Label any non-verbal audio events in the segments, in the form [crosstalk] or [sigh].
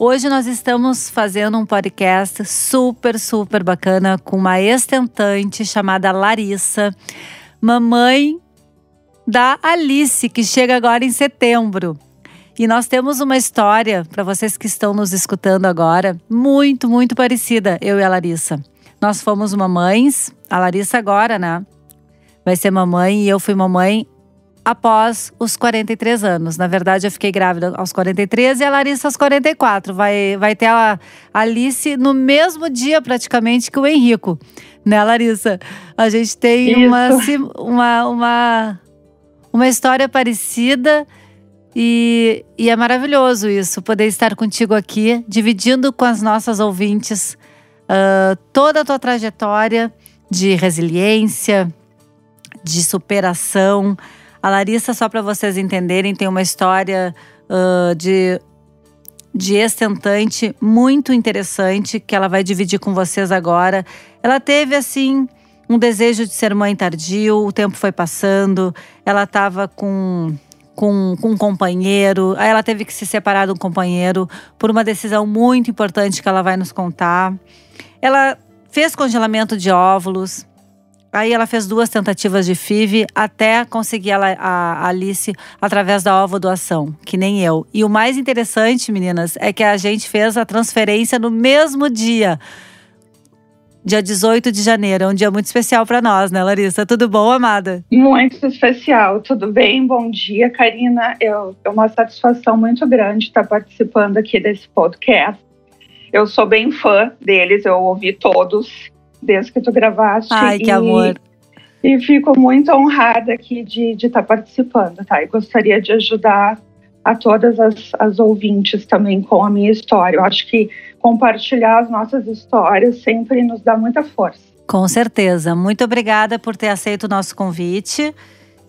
Hoje nós estamos fazendo um podcast super, super bacana com uma estentante chamada Larissa, mamãe da Alice, que chega agora em setembro. E nós temos uma história para vocês que estão nos escutando agora, muito, muito parecida, eu e a Larissa. Nós fomos mamães, a Larissa agora, né? Vai ser mamãe e eu fui mamãe após os 43 anos. Na verdade, eu fiquei grávida aos 43 e a Larissa aos 44. Vai, vai ter a Alice no mesmo dia, praticamente, que o Henrico. Né, Larissa? A gente tem uma, uma, uma, uma história parecida. E, e, é maravilhoso isso, poder estar contigo aqui, dividindo com as nossas ouvintes uh, toda a tua trajetória de resiliência, de superação, a Larissa, só para vocês entenderem, tem uma história uh, de, de estentante muito interessante que ela vai dividir com vocês agora. Ela teve, assim, um desejo de ser mãe tardio, o tempo foi passando, ela estava com com, com, um companheiro. Aí ela teve que se separar um companheiro por uma decisão muito importante que ela vai nos contar. Ela fez congelamento de óvulos. Aí ela fez duas tentativas de FIV até conseguir a Alice através da ovo doação, que nem eu. E o mais interessante, meninas, é que a gente fez a transferência no mesmo dia. Dia 18 de janeiro, é um dia muito especial para nós, né, Larissa? Tudo bom, amada? Muito especial, tudo bem? Bom dia, Karina. É uma satisfação muito grande estar participando aqui desse podcast. Eu sou bem fã deles, eu ouvi todos desde que tu gravaste. Ai, que e, amor. E fico muito honrada aqui de estar tá participando, tá? E gostaria de ajudar a todas as, as ouvintes também com a minha história. Eu acho que compartilhar as nossas histórias sempre nos dá muita força. Com certeza. Muito obrigada por ter aceito o nosso convite.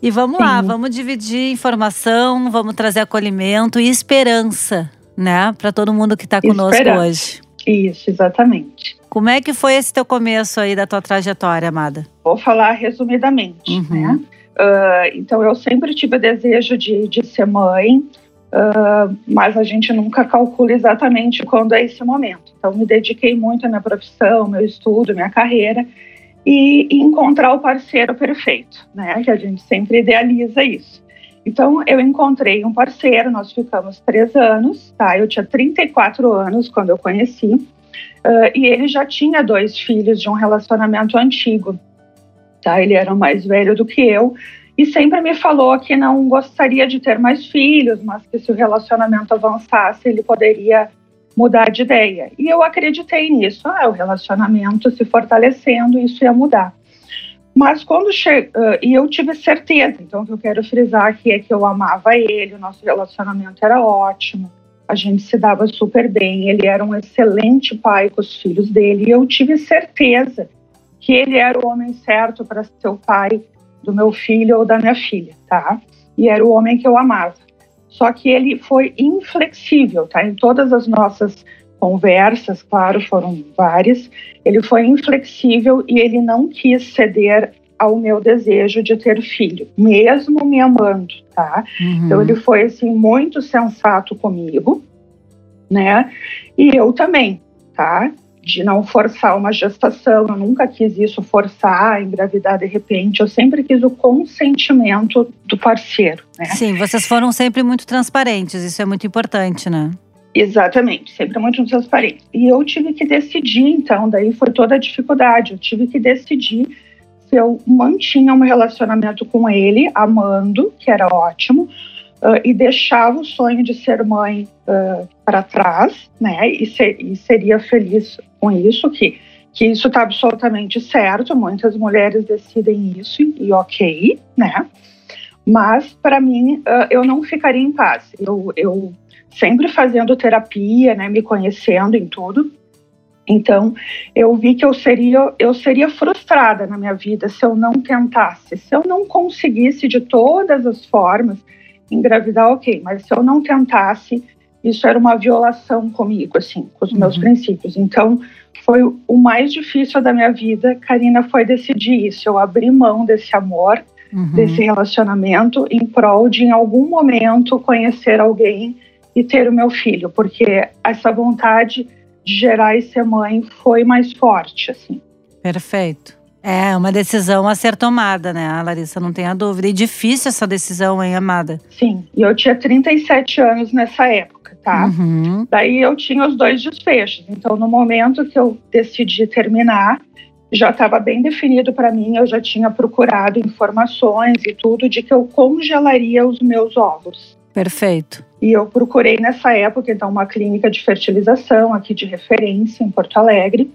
E vamos Sim. lá, vamos dividir informação, vamos trazer acolhimento e esperança, né, para todo mundo que está conosco esperança. hoje. Isso, exatamente. Como é que foi esse teu começo aí da tua trajetória, amada? Vou falar resumidamente, uhum. né? Uh, então, eu sempre tive o desejo de, de ser mãe, uh, mas a gente nunca calcula exatamente quando é esse momento. Então, me dediquei muito à minha profissão, meu estudo, minha carreira e, e encontrar o parceiro perfeito, né? Que a gente sempre idealiza isso. Então, eu encontrei um parceiro, nós ficamos três anos, tá? Eu tinha 34 anos quando eu conheci. Uh, e ele já tinha dois filhos de um relacionamento antigo, tá? Ele era mais velho do que eu e sempre me falou que não gostaria de ter mais filhos, mas que se o relacionamento avançasse ele poderia mudar de ideia. E eu acreditei nisso. Ah, o relacionamento se fortalecendo, isso ia mudar. Mas quando chegou, uh, e eu tive certeza, então o que eu quero frisar aqui é que eu amava ele, o nosso relacionamento era ótimo a gente se dava super bem, ele era um excelente pai com os filhos dele, e eu tive certeza que ele era o homem certo para ser o pai do meu filho ou da minha filha, tá? E era o homem que eu amava. Só que ele foi inflexível, tá? Em todas as nossas conversas, claro, foram várias, ele foi inflexível e ele não quis ceder ao meu desejo de ter filho, mesmo me amando, tá? Uhum. Então ele foi assim muito sensato comigo, né? E eu também, tá? De não forçar uma gestação, eu nunca quis isso forçar, engravidar de repente, eu sempre quis o consentimento do parceiro, né? Sim, vocês foram sempre muito transparentes, isso é muito importante, né? Exatamente, sempre muito transparente. E eu tive que decidir, então, daí foi toda a dificuldade, eu tive que decidir se eu mantinha um relacionamento com ele, amando, que era ótimo, uh, e deixava o sonho de ser mãe uh, para trás, né? E, ser, e, seria feliz com isso, que, que isso está absolutamente certo. Muitas mulheres decidem isso e ok, né? Mas para mim uh, eu não ficaria em paz. Eu, eu sempre fazendo terapia, né? Me conhecendo em tudo Então, eu vi que eu seria, eu seria frustrada na minha vida se eu não tentasse, se eu não conseguisse de todas as formas engravidar, ok, mas se eu não tentasse, isso era uma violação comigo, assim, com os meus uhum. princípios. Então, foi o mais difícil da minha vida, Karina, foi decidir isso. Eu abri mão desse amor, uhum. desse relacionamento, em prol de, em algum momento, conhecer alguém e ter o meu filho, porque essa vontade de gerar e ser mãe foi mais forte, assim. Perfeito. É uma decisão a ser tomada, né, Larissa? Não tenha dúvida. E difícil essa decisão, hein, amada? Sim. E eu tinha 37 anos nessa época, tá? Uhum. Daí eu tinha os dois desfechos. Então, no momento que eu decidi terminar, já estava bem definido para mim. Eu já tinha procurado informações e tudo de que eu congelaria os meus óvulos. Perfeito. E eu procurei nessa época, então, uma clínica de fertilização aqui de referência em Porto Alegre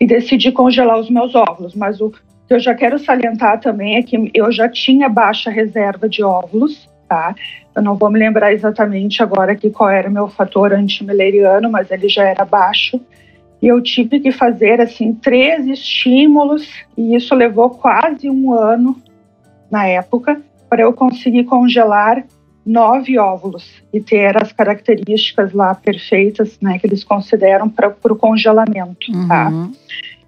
e decidi congelar os meus óvulos. Mas o que eu já quero salientar também é que eu já tinha baixa reserva de óvulos, tá? Eu não vou me lembrar exatamente agora aqui qual era o meu fator antimileriano, mas ele já era baixo. E eu tive que fazer, assim, três estímulos, e isso levou quase um ano na época, para eu conseguir congelar nove óvulos e ter as características lá perfeitas, né, que eles consideram para o congelamento, uhum. tá?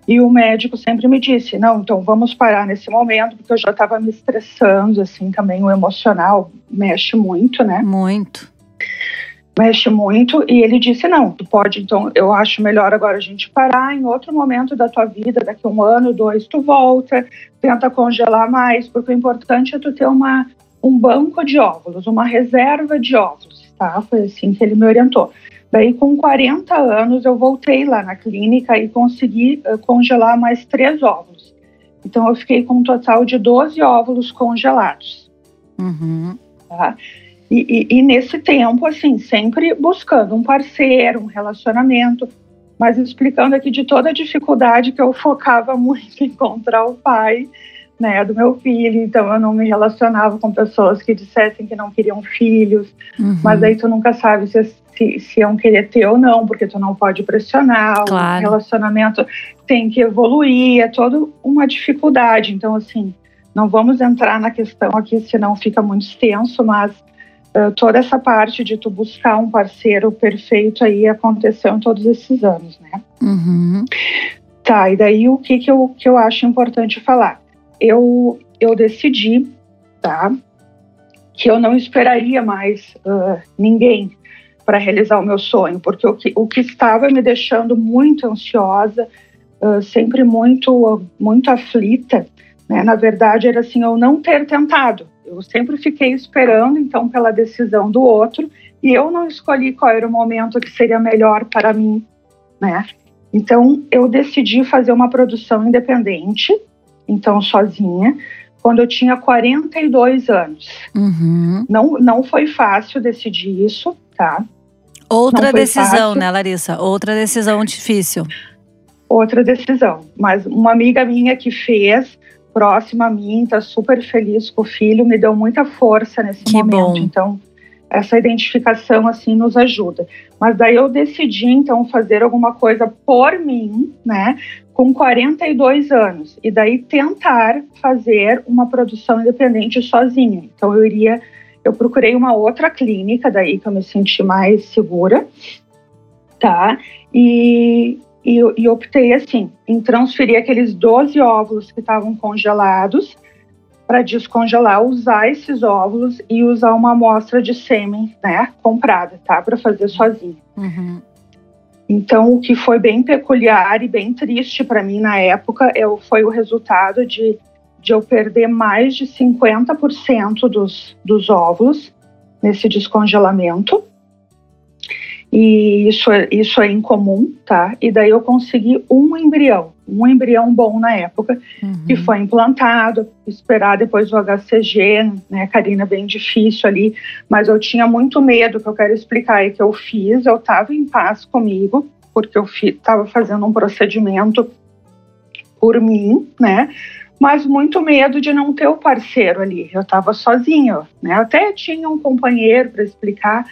E o médico sempre me disse, não, então vamos parar nesse momento, porque eu já estava me estressando, assim, também o emocional mexe muito, né? Muito. Mexe muito, e ele disse, não, tu pode, então, eu acho melhor agora a gente parar, em outro momento da tua vida, daqui um ano, dois, tu volta, tenta congelar mais, porque o importante é tu ter uma um banco de óvulos, uma reserva de óvulos, tá? Foi assim que ele me orientou. Daí, com 40 anos, eu voltei lá na clínica e consegui uh, congelar mais três óvulos. Então, eu fiquei com um total de 12 óvulos congelados. Uhum. Tá? E, e, e, nesse tempo, assim, sempre buscando um parceiro, um relacionamento, mas explicando aqui de toda a dificuldade que eu focava [laughs] muito em encontrar o pai né, do meu filho, então eu não me relacionava com pessoas que dissessem que não queriam filhos, uhum. mas aí tu nunca sabe se, se, se iam querer ter ou não, porque tu não pode pressionar, claro. o relacionamento tem que evoluir, é toda uma dificuldade, então assim, não vamos entrar na questão aqui, senão fica muito extenso, mas uh, toda essa parte de tu buscar um parceiro perfeito aí aconteceu em todos esses anos, né? Uhum. Tá, e daí o que, que, eu, que eu acho importante falar? Eu, eu decidi, tá, que eu não esperaria mais uh, ninguém para realizar o meu sonho, porque o que, o que estava me deixando muito ansiosa, uh, sempre muito, muito aflita, né, na verdade era assim, eu não ter tentado. Eu sempre fiquei esperando, então, pela decisão do outro, e eu não escolhi qual era o momento que seria melhor para mim, né? Então, eu decidi fazer uma produção independente, então sozinha, quando eu tinha 42 anos. Uhum. Não, não foi fácil decidir isso, tá? Outra decisão, fácil. né, Larissa? Outra decisão difícil. Outra decisão. Mas uma amiga minha que fez, próxima a mim, tá super feliz com o filho, me deu muita força nesse que momento. Bom. Então, essa identificação assim nos ajuda. Mas daí eu decidi então fazer alguma coisa por mim, né, com 42 anos, e daí tentar fazer uma produção independente sozinha. Então eu iria, eu procurei uma outra clínica daí que eu me senti mais segura, tá? E e, e optei assim em transferir aqueles 12 óvulos que estavam congelados para descongelar, usar esses óvulos e usar uma amostra de sêmen, né, comprada, tá, para fazer sozinha. Uhum. Então, o que foi bem peculiar e bem triste para mim na época eu, foi o resultado de, de eu perder mais de 50% dos, dos óvulos nesse descongelamento e isso é, isso é incomum, tá? E daí eu consegui um embrião, um embrião bom na época, uhum. que foi implantado, esperar depois o HCG, né, Karina, bem difícil ali, mas eu tinha muito medo, que eu quero explicar aí que eu fiz, eu estava em paz comigo, porque eu estava fazendo um procedimento por mim, né? Mas muito medo de não ter o parceiro ali. Eu estava sozinha, né? Eu até tinha um companheiro para explicar,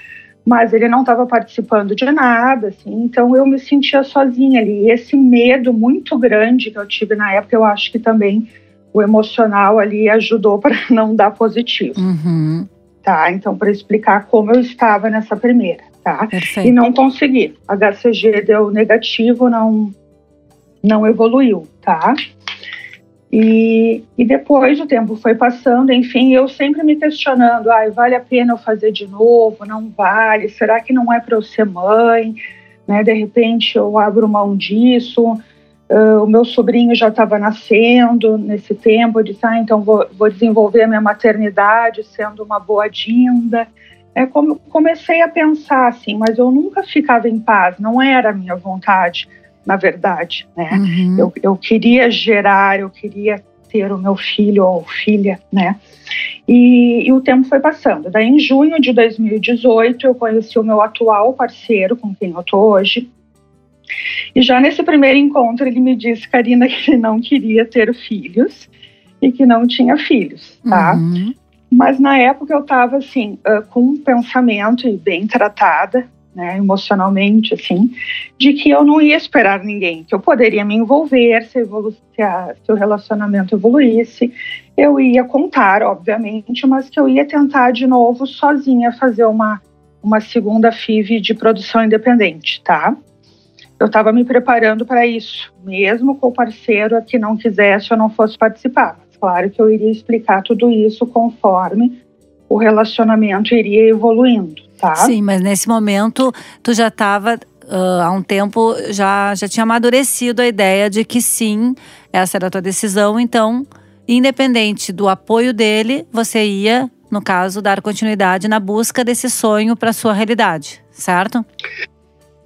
mas ele não estava participando de nada, assim, então eu me sentia sozinha ali. E esse medo muito grande que eu tive na época, eu acho que também o emocional ali ajudou para [laughs] não dar positivo. Uhum. Tá, então para explicar como eu estava nessa primeira, tá? Perfeito. E não consegui. HCG deu negativo, não não evoluiu, tá? E, e depois o tempo foi passando, enfim, eu sempre me questionando: ah, vale a pena eu fazer de novo? Não vale? Será que não é para eu ser mãe? Né, de repente eu abro mão disso. Uh, o meu sobrinho já estava nascendo nesse tempo, eu disse, ah, então vou, vou, desenvolver a minha maternidade sendo uma boa dinda. É como comecei a pensar assim, mas eu nunca ficava em paz, não era a minha vontade na verdade, né? Uhum. Eu, eu queria gerar, eu queria ter o meu filho ou filha, né? E, e, o tempo foi passando. Daí, em junho de 2018, eu conheci o meu atual parceiro, com quem eu tô hoje. E já nesse primeiro encontro, ele me disse, Karina, que ele não queria ter filhos e que não tinha filhos, tá? Uhum. Mas na época eu estava assim, uh, com um pensamento e bem tratada, né, emocionalmente, assim, de que eu não ia esperar ninguém, que eu poderia me envolver se, evolu se, a, se o relacionamento evoluísse, eu ia contar, obviamente, mas que eu ia tentar de novo sozinha fazer uma, uma segunda FIV de produção independente, tá? Eu estava me preparando para isso, mesmo com o parceiro que não quisesse ou não fosse participar. Claro que eu iria explicar tudo isso conforme o relacionamento iria evoluindo, tá? Sim, mas nesse momento tu já estava uh, há um tempo já já tinha amadurecido a ideia de que sim, essa era a tua decisão, então, independente do apoio dele, você ia, no caso, dar continuidade na busca desse sonho para sua realidade, certo?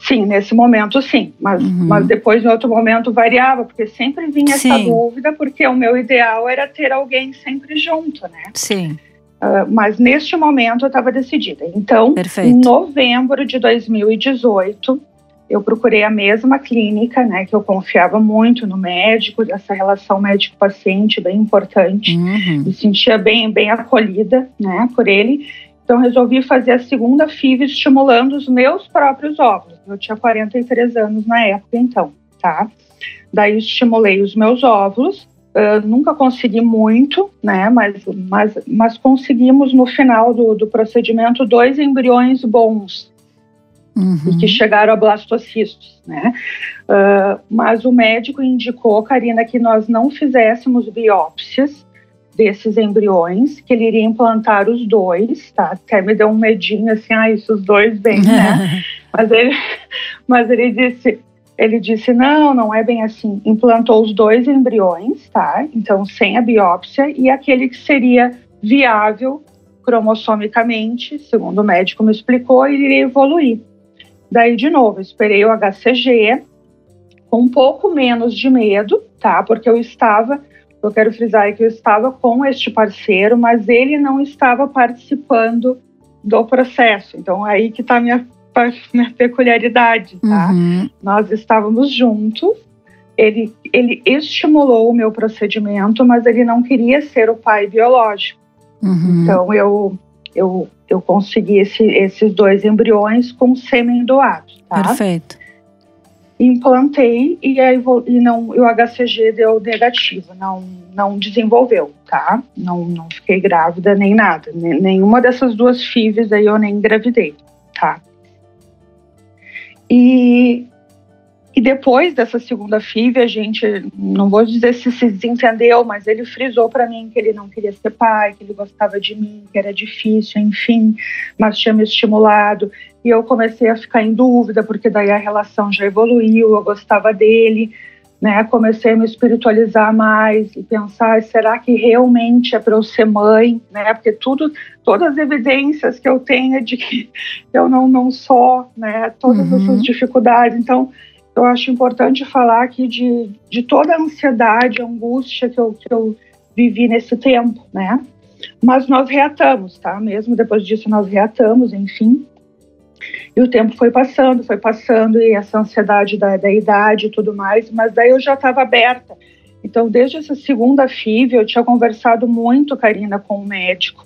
Sim, nesse momento sim, mas, Uhum. mas depois em outro momento variava, porque sempre vinha essa Sim. dúvida, porque o meu ideal era ter alguém sempre junto, né? Sim, Ah, mas neste momento eu estava decidida. Então, Perfeito. em novembro de 2018, eu procurei a mesma clínica, né, que eu confiava muito no médico, dessa relação médico-paciente bem importante. Uhum. Me sentia bem, bem acolhida, né, por ele. Então resolvi fazer a segunda FIV estimulando os meus próprios óvulos. Eu tinha 43 anos na época, então, tá? Daí estimulei os meus óvulos. Ah, nunca consegui muito, né? Mas, mas, mas conseguimos no final do, do procedimento dois embriões bons Uhum. e que chegaram a blastocistos, né? Ah, mas o médico indicou, Karina, que nós não fizéssemos biópsias desses embriões, que ele iria implantar os dois, tá? Até me deu um medinho assim, ah, isso os dois bem, né? [laughs] mas ele, mas ele disse, ele disse não, não é bem assim. Implantou os dois embriões, tá? Então sem a biópsia e aquele que seria viável cromossomicamente, segundo o médico me explicou, iria evoluir. Daí, de novo, esperei o HCG com um pouco menos de medo, tá? Porque eu estava, eu quero frisar que eu estava com este parceiro, mas ele não estava participando do processo. Então, aí que minha, minha peculiaridade, tá? Uhum. Nós estávamos juntos, ele, ele estimulou o meu procedimento, mas ele não queria ser o pai biológico. Uhum. Então, eu, eu, eu consegui esse, esses dois embriões com sêmen doado, tá? Perfeito. Implantei e, a evol- e, não, e o HCG deu negativo, não, não desenvolveu, tá? Não, não fiquei grávida nem nada. Ne- Nenhuma dessas duas FIVs aí eu nem engravidei, tá? E, e depois dessa segunda FIV, a gente, não vou dizer se se desentendeu, mas ele frisou para mim que ele não queria ser pai, que ele gostava de mim, que era difícil, enfim, mas tinha me estimulado. E eu comecei a ficar em dúvida, porque daí a relação já evoluiu, eu gostava dele, né? Comecei a me espiritualizar mais e pensar, será que realmente é para eu ser mãe, né? Porque tudo, todas as evidências que eu tenho é de que [laughs] eu não, não sou, né? Todas Uhum. essas dificuldades. Então, eu acho importante falar aqui de, de toda a ansiedade, angústia que eu, que eu vivi nesse tempo, né? Mas nós reatamos, tá? Mesmo depois disso, nós reatamos, enfim. E o tempo foi passando, foi passando, e essa ansiedade da, da idade e tudo mais, mas daí eu já estava aberta. Então, desde essa segunda FIV, eu tinha conversado muito, Karina, com o médico,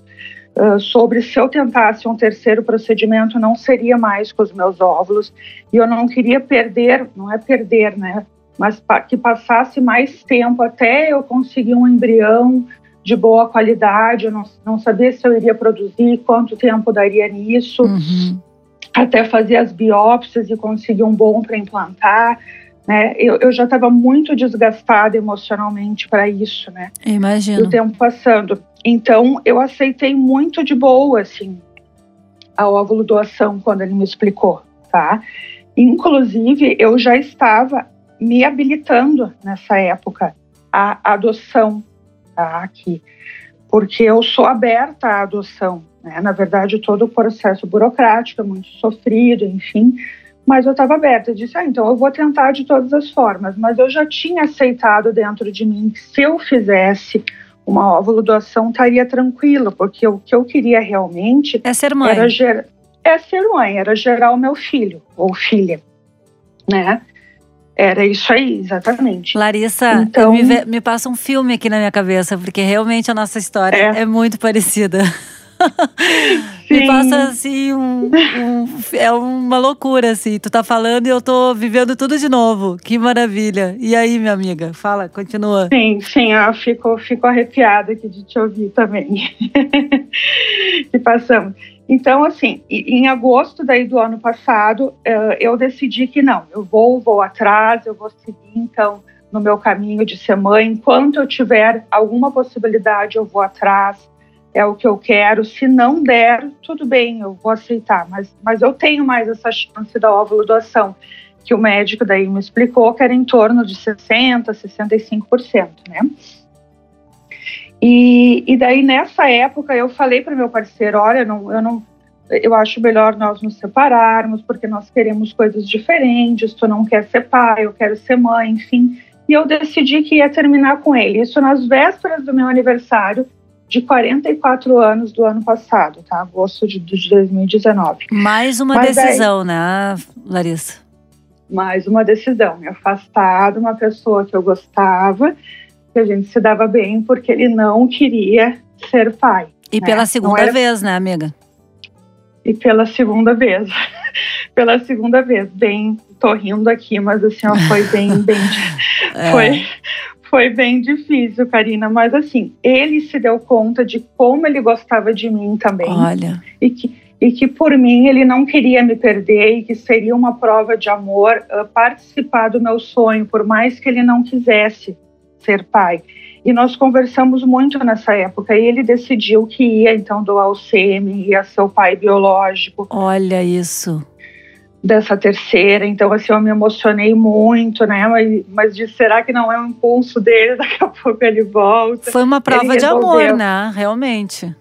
uh, sobre se eu tentasse um terceiro procedimento, não seria mais com os meus óvulos. E eu não queria perder, não é perder, né? Mas que passasse mais tempo até eu conseguir um embrião de boa qualidade. Eu não, não sabia se eu iria produzir, quanto tempo daria nisso. Uhum. Até fazer as biópsias e conseguir um bom para implantar. Né? Eu, eu já estava muito desgastada emocionalmente para isso, né? Imagino. o tempo passando. Então, eu aceitei muito de boa, assim, a óvulo doação quando ele me explicou, tá? Inclusive, eu já estava me habilitando nessa época à adoção, tá? Aqui, porque eu sou aberta à adoção, né? Na verdade, todo o processo burocrático é muito sofrido, enfim, mas eu estava aberta. Eu disse, ah, então eu vou tentar de todas as formas. Mas eu já tinha aceitado dentro de mim que se eu fizesse uma óvulo doação estaria tranquila, porque o que eu queria realmente é ser mãe. Era ger é ser mãe, era gerar o meu filho ou filha, né? Era isso aí, exatamente. Larissa, então, me, me, passa um filme aqui na minha cabeça, porque realmente a nossa história é, é muito parecida. Me [laughs] passa assim um, um, É uma loucura, assim. Tu tá falando e eu tô vivendo tudo de novo. Que maravilha. E aí, minha amiga? Fala, continua. Sim, sim, eu fico, fico arrepiada aqui de te ouvir também. que [laughs] passamos. Então, assim, em agosto daí do ano passado, eh, eu decidi que não, eu vou, vou atrás, eu vou seguir, então, no meu caminho de ser mãe. Enquanto eu tiver alguma possibilidade, eu vou atrás é o que eu quero. Se não der, tudo bem, eu vou aceitar. Mas, mas eu tenho mais essa chance da óvulo doação, que o médico daí me explicou que era em torno de 60%, 65%, né? E, e daí nessa época eu falei para meu parceiro, olha, não, eu não, eu acho melhor nós nos separarmos porque nós queremos coisas diferentes. Tu não quer ser pai, eu quero ser mãe, enfim. E eu decidi que ia terminar com ele. Isso nas vésperas do meu aniversário de 44 anos do ano passado, tá? Agosto de, de 2019. Mais uma Mas decisão, aí, né, Larissa? Mais uma decisão. Me afastar de uma pessoa que eu gostava, que a gente se dava bem, porque ele não queria ser pai. E né? pela segunda era... vez, né, amiga? E pela segunda vez. [laughs] pela segunda vez. Bem, tô rindo aqui, mas assim, ó, foi bem, bem. [laughs] é. Foi foi bem difícil, Karina, mas assim, ele se deu conta de como ele gostava de mim também. Olha. E que, e que por mim ele não queria me perder e que seria uma prova de amor uh, participar do meu sonho, por mais que ele não quisesse ser pai. E nós conversamos muito nessa época e ele decidiu que ia então doar o sêmen, ia ser o pai biológico. Olha isso dessa terceira, então assim eu me emocionei muito, né? Mas, mas de será que não é um impulso dele? [laughs] Daqui a pouco ele volta. Foi uma prova de amor, né? Realmente.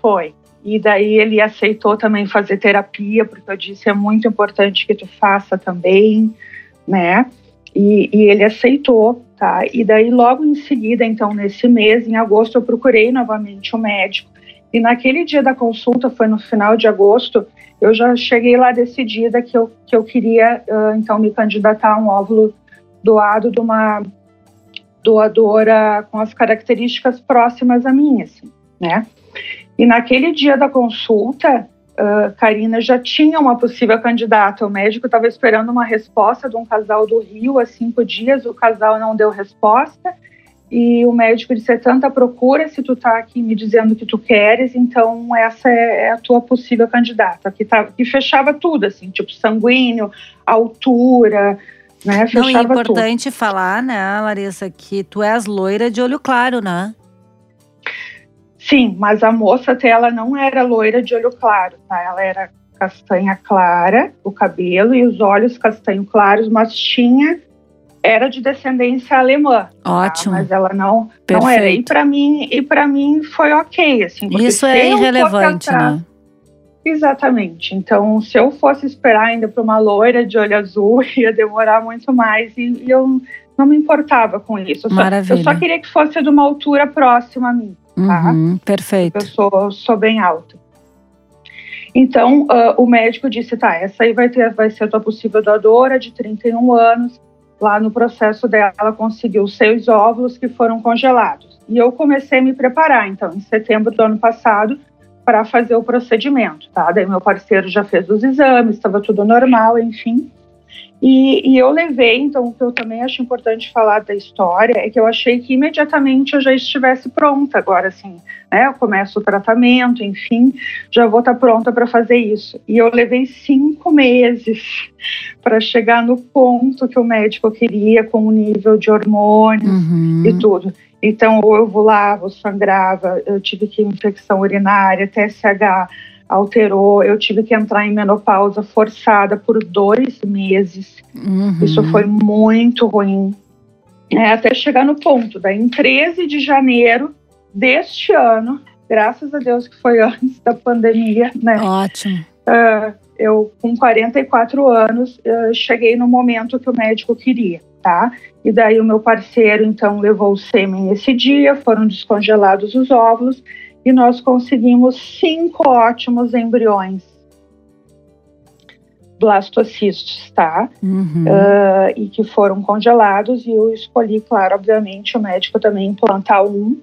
Foi. E daí ele aceitou também fazer terapia, porque eu disse é muito importante que tu faça também, né? E, e ele aceitou, tá? E daí logo em seguida, então nesse mês, em agosto, eu procurei novamente o médico. E naquele dia da consulta, foi no final de agosto, eu já cheguei lá decidida que eu, que eu queria, uh, então, me candidatar a um óvulo doado de uma doadora com as características próximas a mim, assim, né? E naquele dia da consulta, uh, Karina já tinha uma possível candidata. O médico estava esperando uma resposta de um casal do Rio há cinco dias, o casal não deu resposta e o médico disse: é tanta procura se tu tá aqui me dizendo que tu queres, então essa é, é a tua possível candidata. Que, tá, que fechava tudo, assim, tipo sanguíneo, altura, né? Fechava Não, é importante tudo. falar, né, Larissa, que tu és loira de olho claro, né? Sim, mas a moça até ela não era loira de olho claro, tá? Ela era castanha clara, o cabelo e os olhos castanho claros, mas tinha era de descendência alemã. Tá? Ótimo. Tá? Mas ela não, não era. E para mim, e para mim foi ok, assim. Isso é irrelevante, atrás, né? Exatamente. Então, se eu fosse esperar ainda para uma loira de olho azul, [laughs] ia demorar muito mais e, e eu não me importava com isso. Eu Maravilha. Só, eu só queria que fosse de uma altura próxima a mim. Tá? Uhum, perfeito. Eu sou, sou bem alta. Então, uh, o médico disse: tá, essa aí vai, ter, vai ser a tua possível doadora de 31 anos lá no processo dela, ela conseguiu seis óvulos que foram congelados. E eu comecei a me preparar. Então, em setembro do ano passado, para fazer o procedimento, tá? Daí meu parceiro já fez os exames, estava tudo normal, enfim. E, e, eu levei, então, o que eu também acho importante falar da história é que eu achei que imediatamente eu já estivesse pronta. Agora, assim, né? Eu começo o tratamento, enfim, já vou estar pronta para fazer isso. E eu levei cinco meses [laughs] para chegar no ponto que o médico queria, com o nível de hormônios uhum. e tudo. Então, ou eu voava, eu sangrava, eu tive que infecção urinária, TSH alterou, eu tive que entrar em menopausa forçada por dois meses. Uhum. Isso foi muito ruim. É, até chegar no ponto, daí em 13 de janeiro deste ano, graças a Deus que foi [laughs] antes da pandemia, né? Ótimo. Uh, eu, com 44 anos, uh, cheguei no momento que o médico queria, tá? E daí o meu parceiro, então, levou o sêmen esse dia, foram descongelados os óvulos, e nós conseguimos cinco ótimos embriões blastocistos, tá? Uhum. Uh, e que foram congelados e eu escolhi, claro, obviamente, o médico também implantar um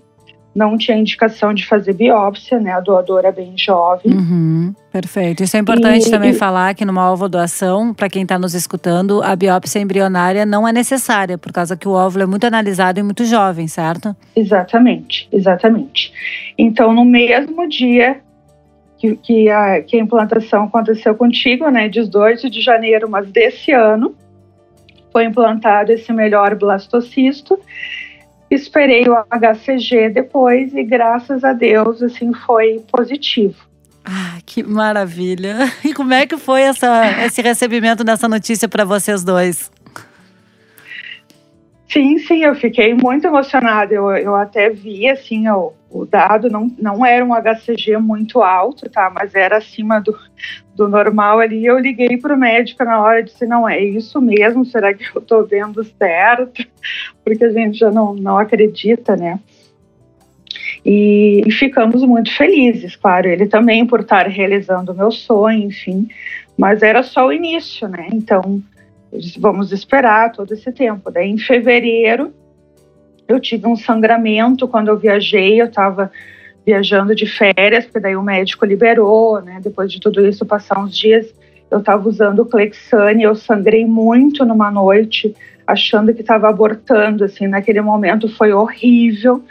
não tinha indicação de fazer biópsia, né? A doadora é bem jovem. Uhum, perfeito. Isso é importante e, também e, falar que numa ovodoação, para quem está nos escutando, a biópsia embrionária não é necessária, por causa que o óvulo é muito analisado e muito jovem, certo? Exatamente, exatamente. Então, no mesmo dia que, que, a, que a implantação aconteceu contigo, né? 18 de janeiro, mas desse ano, foi implantado esse melhor blastocisto Esperei o HCG depois e graças a Deus assim foi positivo. Ah, que maravilha! [laughs] E como é que foi essa, esse recebimento dessa notícia para vocês dois? Sim, sim, eu fiquei muito emocionada. Eu, eu até vi assim o, o dado, não, não era um HCG muito alto, tá? Mas era acima do, do normal ali. Eu liguei para o médico na hora e disse: não, é isso mesmo? Será que eu estou vendo certo? [laughs] Porque a gente já não, não acredita, né? E, e ficamos muito felizes, claro. Ele também por estar realizando o meu sonho, enfim. Mas era só o início, né? Então vamos esperar todo esse tempo. Daí, em fevereiro, eu tive um sangramento quando eu viajei, eu estava viajando de férias, porque daí o médico liberou, né? Depois de tudo isso, passar uns dias, eu estava usando o Clexane, eu sangrei muito numa noite, achando que estava abortando, assim, naquele momento foi horrível,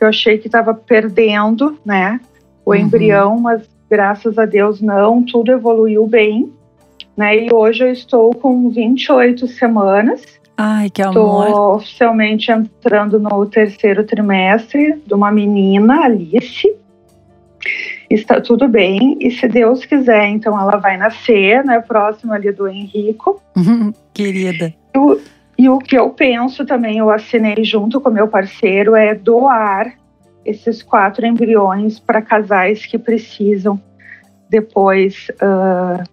eu achei que estava perdendo, né, o uhum. embrião, mas graças a Deus não, tudo evoluiu bem. Né? E hoje eu estou com 28 semanas. Ai, que amor. Estou oficialmente entrando no terceiro trimestre de uma menina, Alice. Está tudo bem. E se Deus quiser, então ela vai nascer, né? Próximo ali do Henrico. [laughs] Querida. E o, e o que eu penso também, eu assinei junto com meu parceiro, é doar esses quatro embriões para casais que precisam depois uh,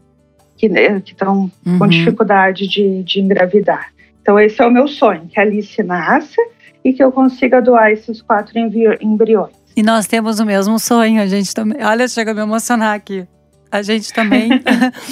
que né, estão uhum. com dificuldade de, de engravidar. Então, esse é o meu sonho: que a Alice nasça e que eu consiga doar esses quatro embriões. E nós temos o mesmo sonho, a gente também. Olha, chega a me emocionar aqui. A gente também.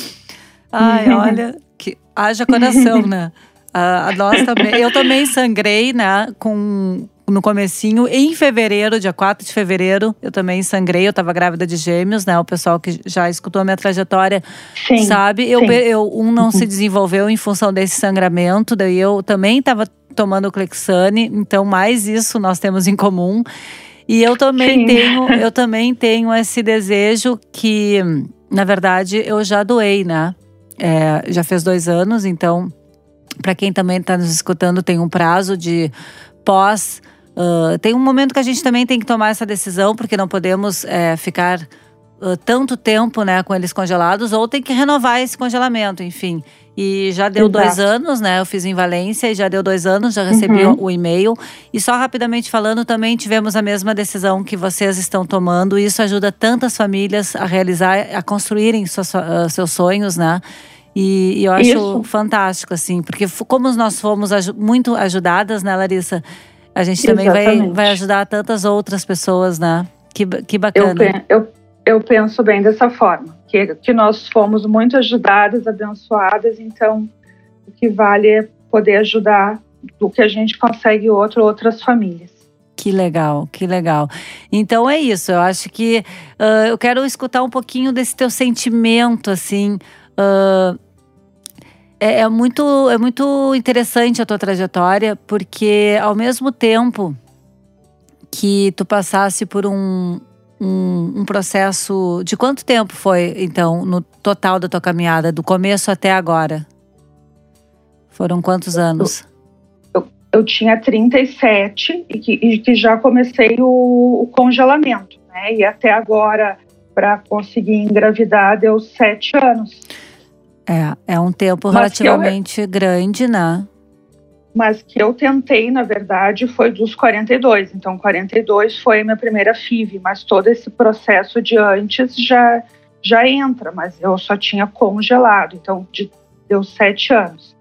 [laughs] Ai, olha, que haja coração, né? A, [laughs] a nós também. Eu também sangrei, né? Com no comecinho, em fevereiro, dia 4 de fevereiro, eu também sangrei, eu tava grávida de gêmeos, né? O pessoal que já escutou a minha trajetória sim, sabe. Eu, eu, um não se [laughs] desenvolveu em função desse sangramento, daí eu também tava tomando Clexane, então mais isso nós temos em comum. E eu também sim. tenho, [laughs] eu também tenho esse desejo que, na verdade, eu já doei, né? É, já fez dois anos, então, para quem também está nos escutando, tem um prazo de pós Uh, tem um momento que a gente também tem que tomar essa decisão, porque não podemos é, ficar uh, tanto tempo né, com eles congelados, ou tem que renovar esse congelamento, enfim. E já deu Exato. dois anos, né? Eu fiz em Valência e já deu dois anos, já recebi uhum. o e-mail. E só rapidamente falando, também tivemos a mesma decisão que vocês estão tomando. E isso ajuda tantas famílias a realizar, a construírem suas, uh, seus sonhos, né? E, e eu acho isso. fantástico, assim, porque como nós fomos aj muito ajudadas, né, Larissa? A gente também vai, vai ajudar tantas outras pessoas, né? Que, que bacana. Eu, eu, eu penso bem dessa forma, que, que nós fomos muito ajudadas, abençoadas, então o que vale é poder ajudar do que a gente consegue outro, outras famílias. Que legal, que legal. Então é isso. Eu acho que uh, eu quero escutar um pouquinho desse teu sentimento, assim. Uh, é, é, muito, é muito interessante a tua trajetória, porque ao mesmo tempo que tu passasse por um, um, um, processo. De quanto tempo foi, então, no total da tua caminhada, do começo até agora? Foram quantos anos? eu tinha 37 e que, e que já comecei o, o, congelamento, né? E até agora, para conseguir engravidar, deu sete anos. É, é um tempo Mas relativamente eu, grande, né? Mas que eu tentei, na verdade, foi dos 42. Então, 42 foi a minha primeira FIV, mas todo esse processo de antes já, já entra, mas eu só tinha congelado. Então, de, deu sete anos.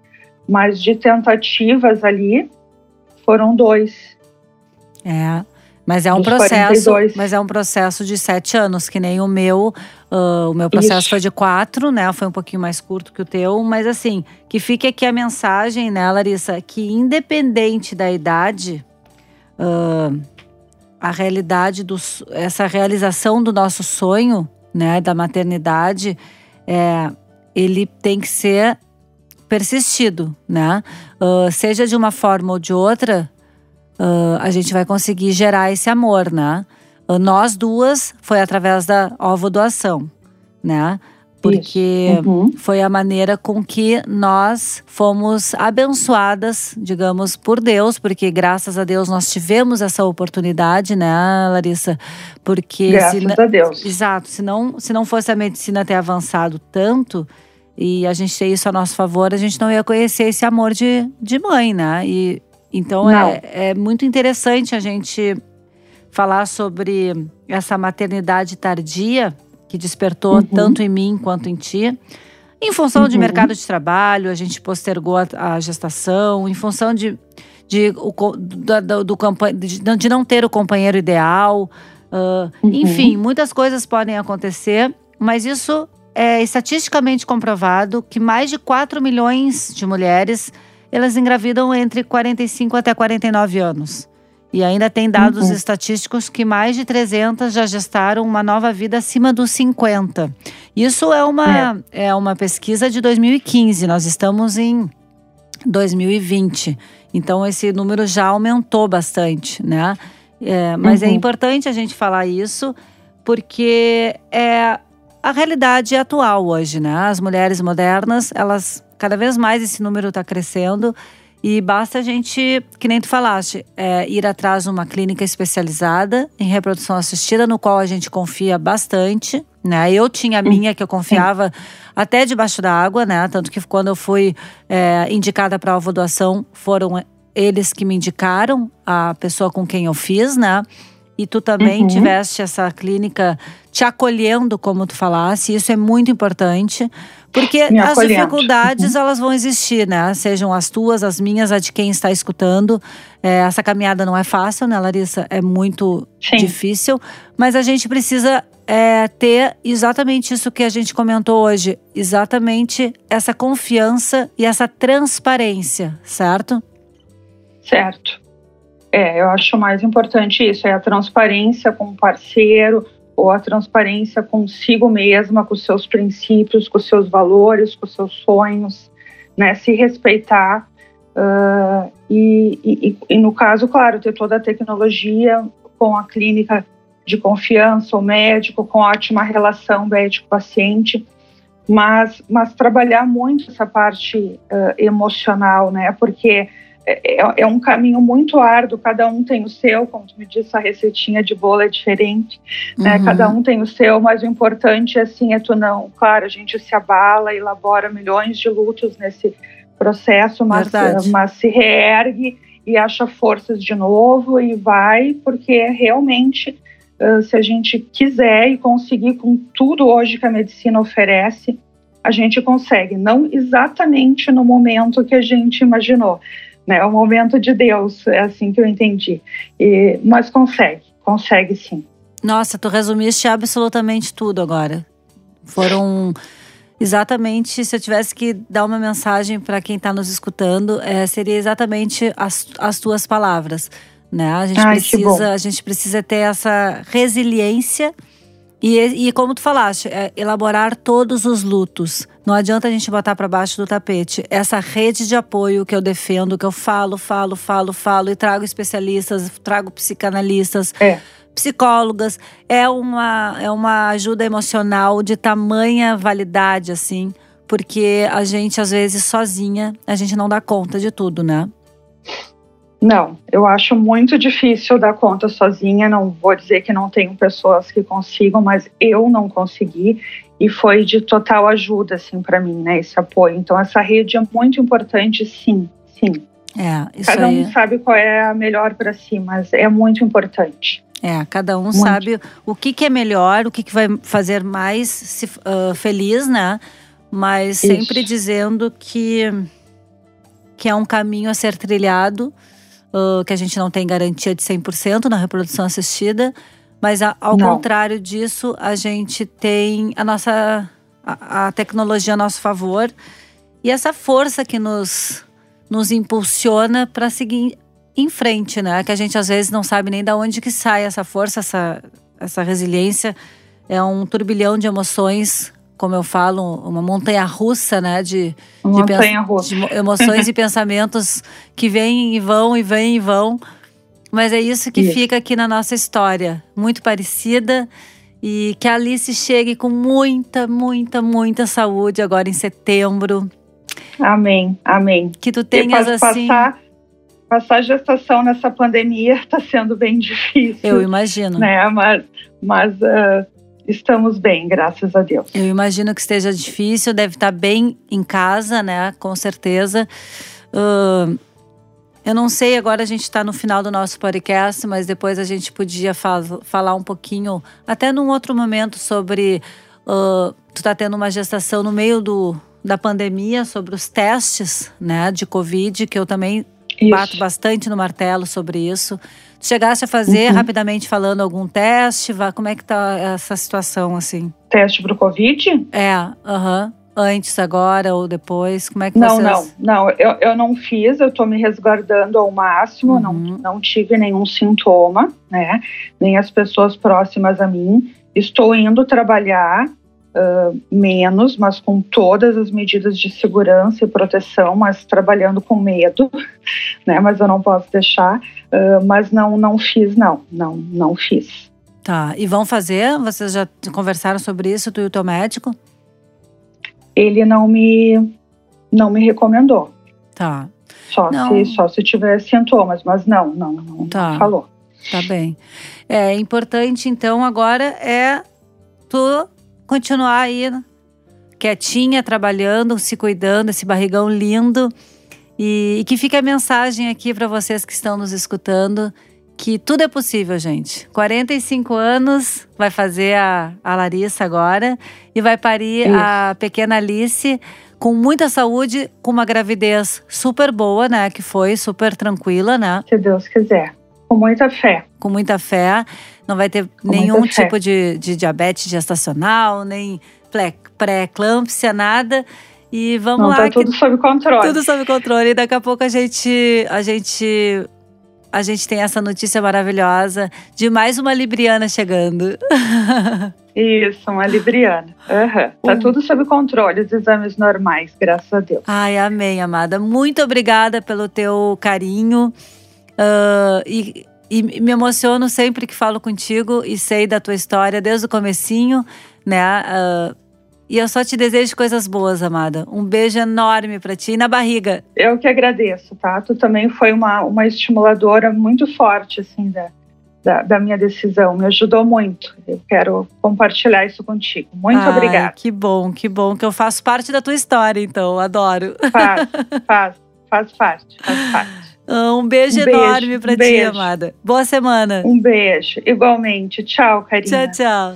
Mas de tentativas ali, foram dois. É. Mas é um processo, 42. mas é um processo de sete anos, que nem o meu. Uh, o meu processo Isso. foi de quatro, né? Foi um pouquinho mais curto que o teu, mas assim, que fique aqui a mensagem, né, Larissa, que independente da idade, uh, a realidade do essa realização do nosso sonho, né, da maternidade, é, ele tem que ser persistido, né? Uh, seja de uma forma ou de outra, uh, a gente vai conseguir gerar esse amor, né? Uh, nós duas foi através da ovo doação, né? Porque uhum. foi a maneira com que nós fomos abençoadas, digamos, por Deus, porque graças a Deus nós tivemos essa oportunidade, né, Larissa? Porque graças se, a Deus. Exato. Se não, se não fosse a medicina ter avançado tanto, e a gente ter isso a nosso favor, a gente não ia conhecer esse amor de, de mãe, né? E, então é, é muito interessante a gente falar sobre essa maternidade tardia que despertou uhum. tanto em mim quanto em ti. Em função uhum. de mercado de trabalho, a gente postergou a, a gestação, em função de, de, o, do, do, do, de, não ter o companheiro ideal. Uh, uhum. Enfim, muitas coisas podem acontecer, mas isso é estatisticamente comprovado que mais de 4 milhões de mulheres elas engravidam entre 45 até 49 anos. E ainda tem dados uhum. estatísticos que mais de 300 já gestaram uma nova vida acima dos 50. Isso é uma, é. é uma pesquisa de 2015, nós estamos em 2020. Então esse número já aumentou bastante, né? É, mas é uhum. é importante a gente falar isso porque é a realidade atual hoje, né? As mulheres modernas, elas cada vez mais esse número está crescendo e basta a gente, que nem tu falaste, é, ir atrás de uma clínica especializada em reprodução assistida, no qual a gente confia bastante. Né? Eu tinha a minha que eu confiava até debaixo da água, né? Tanto que quando eu fui é, indicada para a doação, foram eles que me indicaram a pessoa com quem eu fiz, né? E tu também uhum. tiveste essa clínica te acolhendo, como tu falasse, isso é muito importante, porque as dificuldades uhum. elas vão existir, né? Sejam as tuas, as minhas, a de quem está escutando. É, essa caminhada não é fácil, né, Larissa? É muito Sim. difícil, mas a gente precisa é, ter exatamente isso que a gente comentou hoje, exatamente essa confiança e essa transparência, certo? Certo. É, eu acho mais importante isso, é a transparência com o parceiro, ou a transparência consigo mesma, com seus princípios, com seus valores, com seus sonhos, né? Se respeitar uh, e, e, e, no caso, claro, ter toda a tecnologia com a clínica de confiança, o médico com ótima relação médico-paciente, mas, mas trabalhar muito essa parte uh, emocional, né? Porque é, é, é, um caminho muito árduo, cada um tem o seu, como tu me disse, a receitinha de bolo é diferente, né? Uhum. Cada um tem o seu, mas o importante assim é tu não, claro, a gente se abala, elabora milhões de lutos nesse processo, mas, mas se reergue e acha forças de novo e vai, porque realmente uh, se a gente quiser e conseguir com tudo hoje que a medicina oferece, a gente consegue, não exatamente no momento que a gente imaginou, né? É o momento de Deus, é assim que eu entendi. E, mas consegue, consegue sim. Nossa, tu resumiste absolutamente tudo agora. Foram exatamente, se eu tivesse que dar uma mensagem para quem está nos escutando, é, seria exatamente as, as tuas palavras. né? A gente Ai, precisa, a gente precisa ter essa resiliência e, e como tu falaste, é, elaborar todos os lutos. Não adianta a gente botar para baixo do tapete. Essa rede de apoio que eu defendo, que eu falo, falo, falo, falo e trago especialistas, trago psicanalistas, é. psicólogas, é uma é uma ajuda emocional de tamanha validade assim, porque a gente às vezes sozinha, a gente não dá conta de tudo, né? Não, eu acho muito difícil dar conta sozinha. Não vou dizer que não tenho pessoas que consigam, mas eu não consegui e foi de total ajuda assim para mim, né? Esse apoio. Então essa rede é muito importante, sim, sim. É, isso cada um aí. sabe qual é a melhor para si, mas é muito importante. É, cada um Muito. sabe o que, que é melhor, o que, que vai fazer mais se, ah, feliz, né? Mas sempre Isso. dizendo que, que é um caminho a ser trilhado, ah, que a gente não tem garantia de 100% na reprodução assistida, mas a- ao Não. contrário disso, a gente tem a nossa a, a tecnologia a nosso favor e essa força que nos, nos impulsiona para seguir em frente, né? Que a gente às vezes não sabe nem da onde que sai essa força, essa, essa resiliência. É um turbilhão de emoções, como eu falo, uma montanha russa, né? De, montanha russa. de mo- emoções e [laughs] pensamentos que vêm e vão e vêm e vão. Mas é isso que Isso. fica aqui na nossa história, muito parecida. E que a Alice chegue com muita, muita, muita saúde agora em setembro. Amém, amém. Que tu tenhas pa- assim. passar, passar a gestação nessa pandemia está sendo bem [laughs] difícil. Eu imagino. né? Mas, mas ah, estamos bem, graças a Deus. Eu imagino que esteja difícil, deve estar bem em casa, né? Com certeza. Ahn, eu não sei, agora a gente está no final do nosso podcast, mas depois a gente podia fa- falar um pouquinho, até num outro momento, sobre. ah, tu tá tendo uma gestação no meio do, da pandemia, sobre os testes, né? De Covid, que eu também bato Isso. bastante no martelo sobre isso. Tu chegaste a fazer, Uhum. rapidamente falando, algum teste? Vá, Como é que tá essa situação, assim? Teste para o Covid? É, aham. Antes, agora ou depois? Como é que Não, vocês... não, não. Eu, eu não fiz, eu estou me resguardando ao máximo, não, Uhum. não tive nenhum sintoma, né? Nem as pessoas próximas a mim. Estou indo trabalhar ah, menos, mas com todas as medidas de segurança e proteção, mas trabalhando com medo, [laughs] né? Mas eu não posso deixar. ah, mas não, não fiz, não, não, não fiz. Tá, e vão fazer? Vocês já conversaram sobre isso, tu e o teu médico? Ele não me, não me recomendou. Tá, Só Não. se, só se tiver sintomas, mas não, não, não, Tá. não falou. tá bem. É importante, então, agora é tu continuar aí quietinha, trabalhando, se cuidando, esse barrigão lindo. E, e que fique a mensagem aqui para vocês que estão nos escutando, que tudo é possível, gente. 45 anos, vai fazer a, a Larissa agora e vai parir Isso. a pequena Alice com muita saúde, com uma gravidez super boa, né? Que foi super tranquila, né? Se Deus quiser. Com muita fé. com muita fé. Não vai ter Com nenhum fé. tipo de, de diabetes gestacional, nem pré- pré-eclâmpsia, nada. E vamos Não lá, tá que tudo sob controle. tudo sob controle. E daqui a pouco a gente, a gente, a gente tem essa notícia maravilhosa de mais uma libriana chegando. [laughs] Isso, uma libriana. Aham. Tá tudo sob controle, os exames normais, graças a Deus. Ai, amém, amada. Muito obrigada pelo teu carinho. Ah, e, e me emociono sempre que falo contigo e sei da tua história desde o comecinho, né? Ah, e eu só te desejo coisas boas, amada. Um beijo enorme pra ti e na barriga. Eu que agradeço, tá? Tu também foi uma, uma estimuladora muito forte, assim, da, da, da minha decisão. Me ajudou muito. Eu quero compartilhar isso contigo. Muito Ai, obrigada. Que bom, que bom que eu faço parte da tua história, então. Adoro. Faz, [laughs] faz, faz parte, faz parte. Um beijo Um beijo, enorme pra um ti, beijo. amada. Boa semana. Um beijo. Igualmente. Tchau, Karina. Tchau, tchau.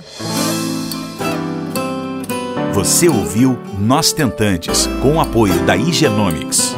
Você ouviu Nós Tentantes, com o apoio da Igenomics.